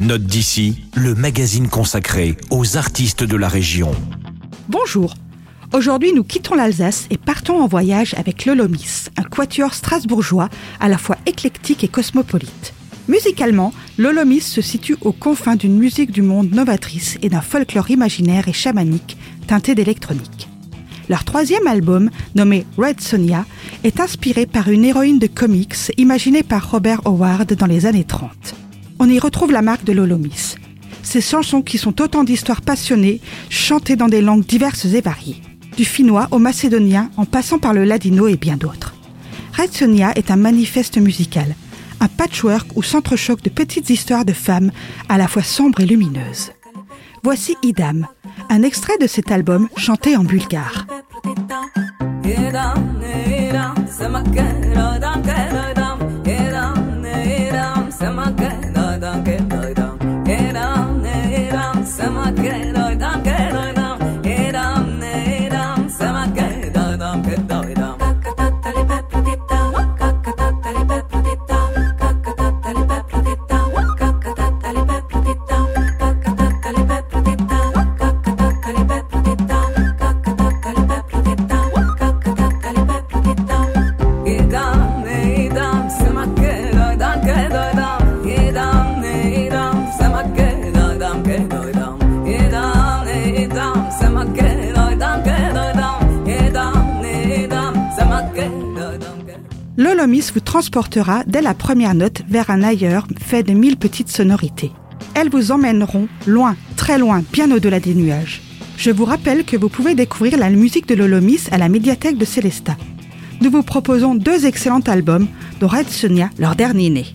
Note d'ici, le magazine consacré aux artistes de la région. Bonjour. Aujourd'hui, nous quittons l'Alsace et partons en voyage avec Lolomis, un quatuor strasbourgeois à la fois éclectique et cosmopolite. Musicalement, Lolomis se situe aux confins d'une musique du monde novatrice et d'un folklore imaginaire et chamanique teinté d'électronique. Leur troisième album, nommé Red Sonia, est inspiré par une héroïne de comics imaginée par Robert Howard dans les années 30. On y retrouve la marque de Lolomis. Ces chansons qui sont autant d'histoires passionnées, chantées dans des langues diverses et variées, du finnois au macédonien en passant par le ladino et bien d'autres. Red Sonia est un manifeste musical, un patchwork ou centre-choc de petites histoires de femmes à la fois sombres et lumineuses. Voici Idam, un extrait de cet album chanté en bulgare. Lolomis vous transportera dès la première note vers un ailleurs fait de mille petites sonorités. Elles vous emmèneront loin, très loin, bien au-delà des nuages. Je vous rappelle que vous pouvez découvrir la musique de Lolomis à la médiathèque de Célesta. Nous vous proposons deux excellents albums, dont Red Sonia, leur dernier né.